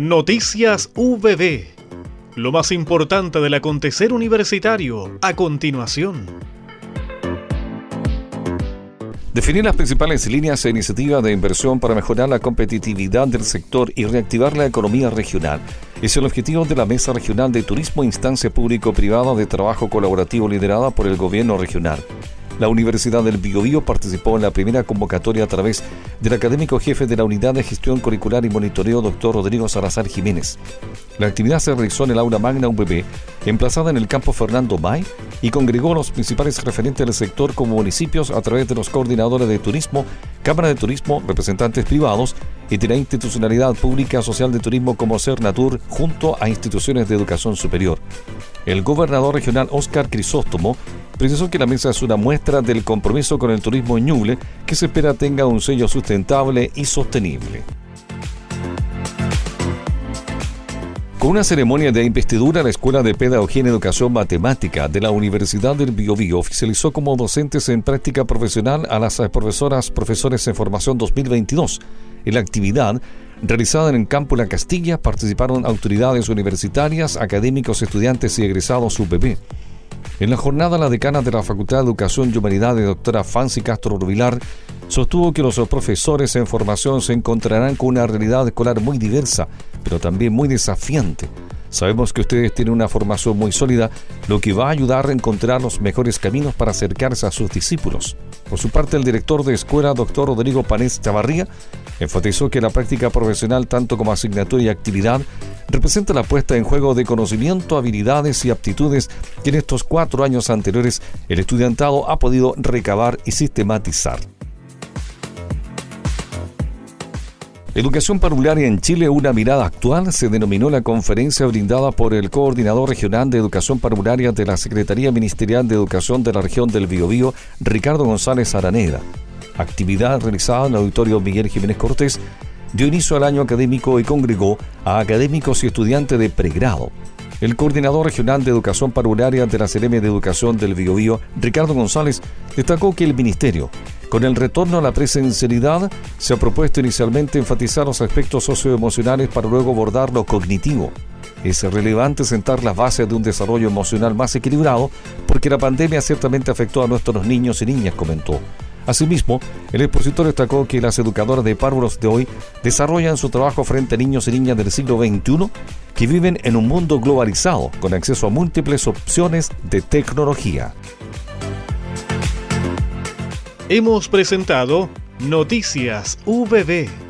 Noticias VB. Lo más importante del acontecer universitario a continuación. Definir las principales líneas e iniciativas de inversión para mejorar la competitividad del sector y reactivar la economía regional es el objetivo de la Mesa Regional de Turismo Instancia Público-Privada de Trabajo Colaborativo liderada por el Gobierno Regional. La Universidad del Biobío participó en la primera convocatoria a través del académico jefe de la Unidad de Gestión Curricular y Monitoreo, doctor Rodrigo Salazar Jiménez. La actividad se realizó en el aula magna UBB, emplazada en el campo Fernando May, y congregó a los principales referentes del sector como municipios a través de los coordinadores de turismo, Cámara de Turismo, representantes privados y de la institucionalidad pública social de turismo como Cernatur junto a instituciones de educación superior. El gobernador regional Óscar Crisóstomo precisó que la mesa es una muestra del compromiso con el turismo en Ñuble, que se espera tenga un sello sustentable y sostenible. Con una ceremonia de investidura, la Escuela de Pedagogía en Educación Matemática de la Universidad del Biobío oficializó como docentes en práctica profesional a las profesoras profesores en formación 2022. En la actividad, realizada en el campo La Castilla, participaron autoridades universitarias, académicos, estudiantes y egresados UPB. En la jornada, la decana de la Facultad de Educación y Humanidades, doctora Fancy Castro Rubilar, sostuvo que los profesores en formación se encontrarán con una realidad escolar muy diversa, pero también muy desafiante. Sabemos que ustedes tienen una formación muy sólida, lo que va a ayudar a encontrar los mejores caminos para acercarse a sus discípulos. Por su parte, el director de escuela, doctor Rodrigo Panés Chavarría, enfatizó que la práctica profesional, tanto como asignatura y actividad, representa la puesta en juego de conocimiento, habilidades y aptitudes que en estos cuatro años anteriores el estudiantado ha podido recabar y sistematizar. Educación parvularia en Chile, una mirada actual, se denominó la conferencia brindada por el coordinador regional de educación parvularia de la Secretaría Ministerial de Educación de la región del Biobío, Ricardo González Araneda. Actividad realizada en el auditorio Miguel Jiménez Cortés dio inicio al año académico y congregó a académicos y estudiantes de pregrado. El coordinador regional de educación parvularia de la CRM de Educación del Biobío, Ricardo González, destacó que el Ministerio con el retorno a la presencialidad, se ha propuesto inicialmente enfatizar los aspectos socioemocionales para luego abordar lo cognitivo. Es relevante sentar las bases de un desarrollo emocional más equilibrado porque la pandemia ciertamente afectó a nuestros niños y niñas, comentó. Asimismo, el expositor destacó que las educadoras de párvulos de hoy desarrollan su trabajo frente a niños y niñas del siglo XXI que viven en un mundo globalizado con acceso a múltiples opciones de tecnología. Hemos presentado Noticias VB